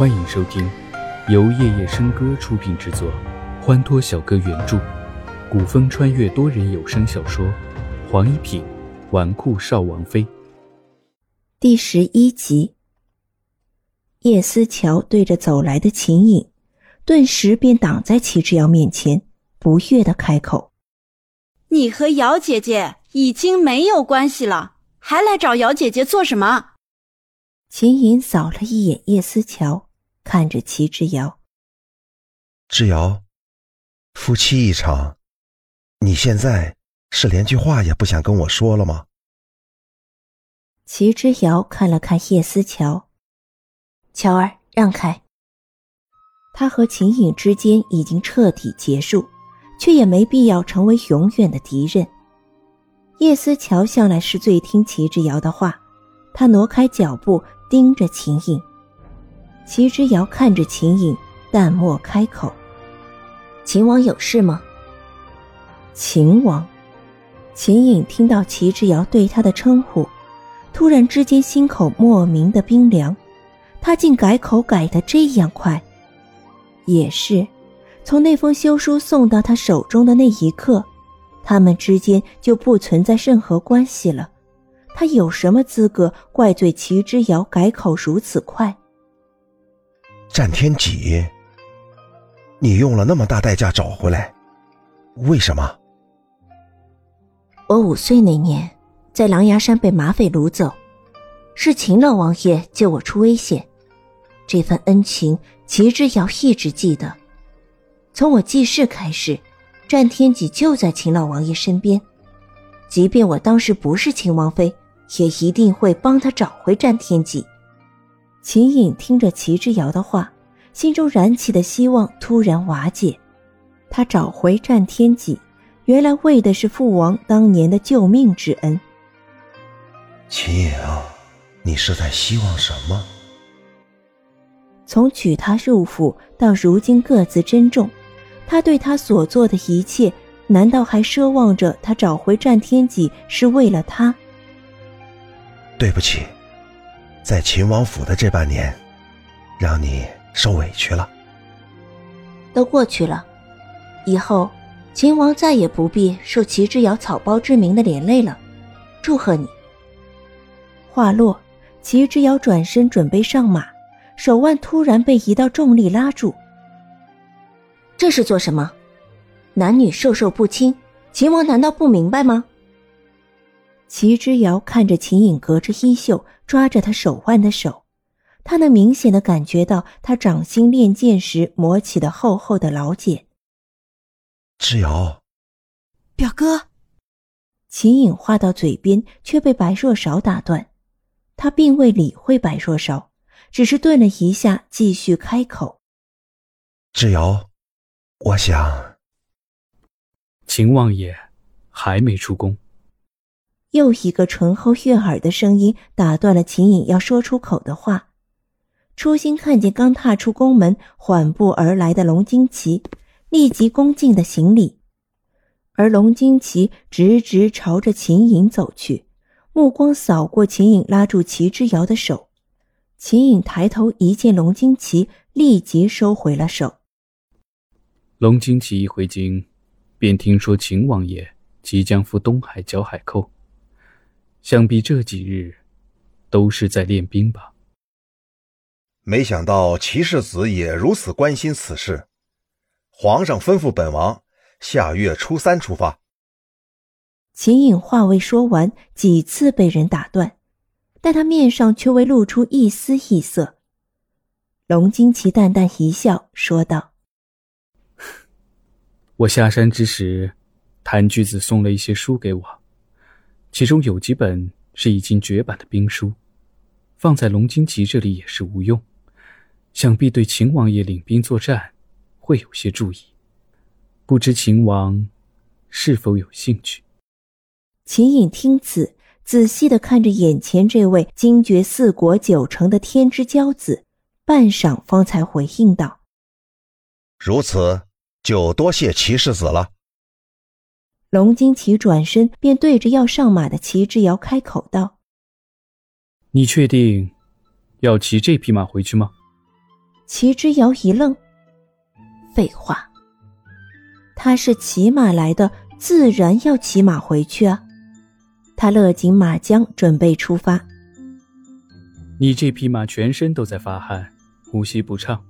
欢迎收听由夜夜笙歌出品制作，欢脱小哥原著，古风穿越多人有声小说《黄一品纨绔少王妃》第十一集。叶思乔对着走来的秦颖，顿时便挡在齐之遥面前，不悦的开口：“你和姚姐姐已经没有关系了，还来找姚姐姐做什么？”秦颖扫了一眼叶思乔，看着齐之遥：“之遥，夫妻一场，你现在是连句话也不想跟我说了吗？”齐之遥看了看叶思乔。乔儿，让开。他和秦颖之间已经彻底结束，却也没必要成为永远的敌人。叶思乔向来是最听齐之遥的话，他挪开脚步，盯着秦颖。齐之遥看着秦颖，淡漠开口：“秦王有事吗？”秦王。秦颖听到齐之遥对他的称呼，突然之间心口莫名的冰凉。他竟改口改得这样快，也是，从那封休书送到他手中的那一刻，他们之间就不存在任何关系了。他有什么资格怪罪齐之遥改口如此快？战天戟，你用了那么大代价找回来，为什么？我五岁那年，在狼牙山被马匪掳走，是秦老王爷救我出危险。这份恩情，齐之遥一直记得。从我记事开始，战天戟就在秦老王爷身边。即便我当时不是秦王妃，也一定会帮他找回战天戟。秦颖听着齐之遥的话，心中燃起的希望突然瓦解。他找回战天戟，原来为的是父王当年的救命之恩。秦颖，你是在希望什么？从娶她入府到如今各自珍重，他对她所做的一切，难道还奢望着他找回战天戟是为了她？对不起，在秦王府的这半年，让你受委屈了。都过去了，以后秦王再也不必受齐之遥草包之名的连累了。祝贺你。话落，齐之遥转身准备上马。手腕突然被一道重力拉住。这是做什么？男女授受不亲，秦王难道不明白吗？齐之遥看着秦颖隔着衣袖抓着他手腕的手，他能明显的感觉到他掌心练剑时磨起的厚厚的老茧。之遥，表哥。秦颖话到嘴边，却被白若韶打断。他并未理会白若韶。只是顿了一下，继续开口：“之瑶，我想……秦王爷还没出宫。”又一个醇厚悦耳的声音打断了秦颖要说出口的话。初心看见刚踏出宫门缓步而来的龙惊奇，立即恭敬的行礼，而龙惊奇直直朝着秦颖走去，目光扫过秦颖拉住齐之遥的手。秦颖抬头一见龙惊奇，立即收回了手。龙惊奇一回京，便听说秦王爷即将赴东海剿海寇，想必这几日都是在练兵吧。没想到齐世子也如此关心此事，皇上吩咐本王下月初三出发。秦颖话未说完，几次被人打断。但他面上却未露出一丝异色。龙惊奇淡淡一笑，说道：“我下山之时，谭巨子送了一些书给我，其中有几本是已经绝版的兵书，放在龙金奇这里也是无用，想必对秦王爷领兵作战会有些注意。不知秦王是否有兴趣？”秦颖听此。仔细的看着眼前这位精绝四国九城的天之骄子，半晌方才回应道：“如此，就多谢齐世子了。”龙金奇转身便对着要上马的齐之遥开口道：“你确定要骑这匹马回去吗？”齐之遥一愣，废话，他是骑马来的，自然要骑马回去啊。他勒紧马缰，准备出发。你这匹马全身都在发汗，呼吸不畅，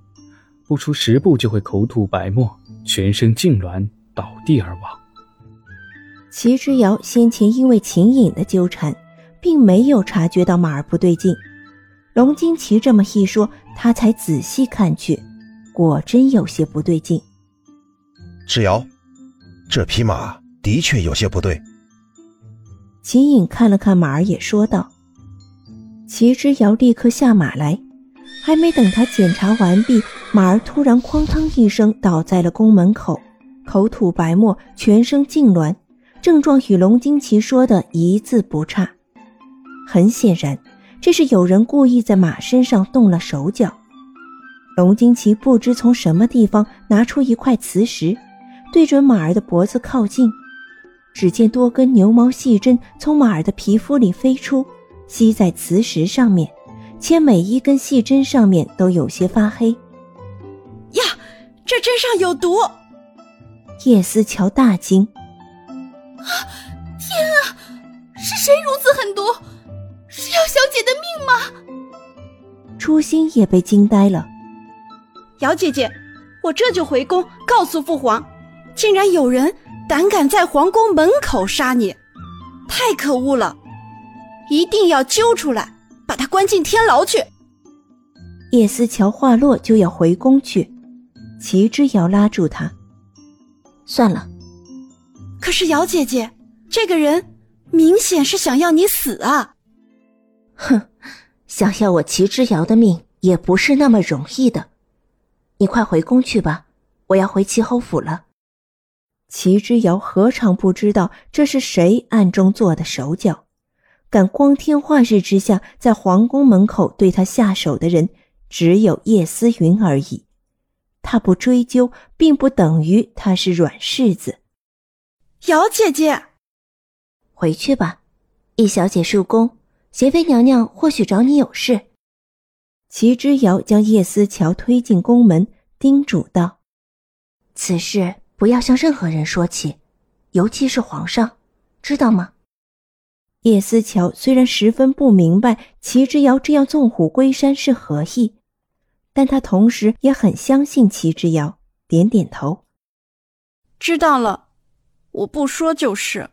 不出十步就会口吐白沫，全身痉挛，倒地而亡。齐之遥先前因为秦颖的纠缠，并没有察觉到马儿不对劲。龙金奇这么一说，他才仔细看去，果真有些不对劲。之遥，这匹马的确有些不对。秦颖看了看马儿，也说道。齐之遥立刻下马来，还没等他检查完毕，马儿突然哐当一声倒在了宫门口，口吐白沫，全身痉挛，症状与龙金奇说的一字不差。很显然，这是有人故意在马身上动了手脚。龙金奇不知从什么地方拿出一块磁石，对准马儿的脖子靠近，只见多根牛毛细针从马儿的皮肤里飞出。吸在磁石上面，且每一根细针上面都有些发黑。呀，这针上有毒！叶思乔大惊：“啊，天啊，是谁如此狠毒？是要小姐的命吗？”初心也被惊呆了。姚姐姐，我这就回宫告诉父皇，竟然有人胆敢在皇宫门口杀你，太可恶了！一定要揪出来，把他关进天牢去。叶思乔话落就要回宫去，齐之遥拉住他：“算了。”可是姚姐姐，这个人明显是想要你死啊！哼，想要我齐之遥的命也不是那么容易的。你快回宫去吧，我要回齐侯府了。齐之遥何尝不知道这是谁暗中做的手脚？敢光天化日之下在皇宫门口对他下手的人，只有叶思云而已。他不追究，并不等于他是软柿子。姚姐姐，回去吧，易小姐入宫，贤妃娘娘或许找你有事。齐之遥将叶思乔推进宫门，叮嘱道：“此事不要向任何人说起，尤其是皇上，知道吗？”叶思乔虽然十分不明白齐之遥这样纵虎归山是何意，但他同时也很相信齐之遥，点点头，知道了，我不说就是。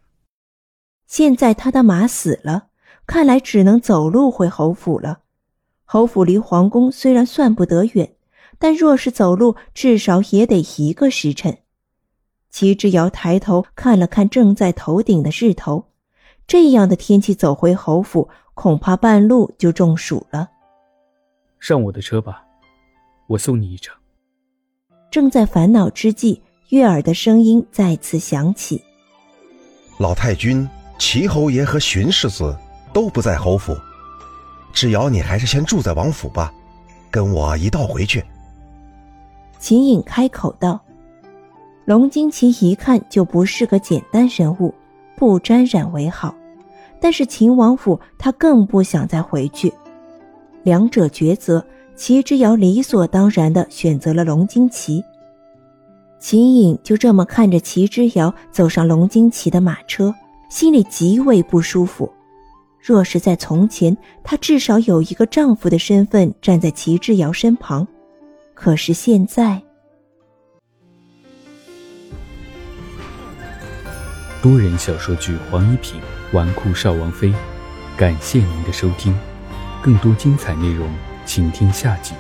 现在他的马死了，看来只能走路回侯府了。侯府离皇宫虽然算不得远，但若是走路，至少也得一个时辰。齐之遥抬头看了看正在头顶的日头。这样的天气走回侯府，恐怕半路就中暑了。上我的车吧，我送你一程。正在烦恼之际，悦耳的声音再次响起：“老太君、齐侯爷和荀世子都不在侯府，只要你还是先住在王府吧，跟我一道回去。”秦颖开口道：“龙金奇一看就不是个简单人物，不沾染为好。”但是秦王府，他更不想再回去。两者抉择，齐之遥理所当然的选择了龙金奇。秦颖就这么看着齐之遥走上龙金奇的马车，心里极为不舒服。若是在从前，她至少有一个丈夫的身份站在齐之遥身旁，可是现在，多人小说剧黄一品。纨绔少王妃，感谢您的收听，更多精彩内容，请听下集。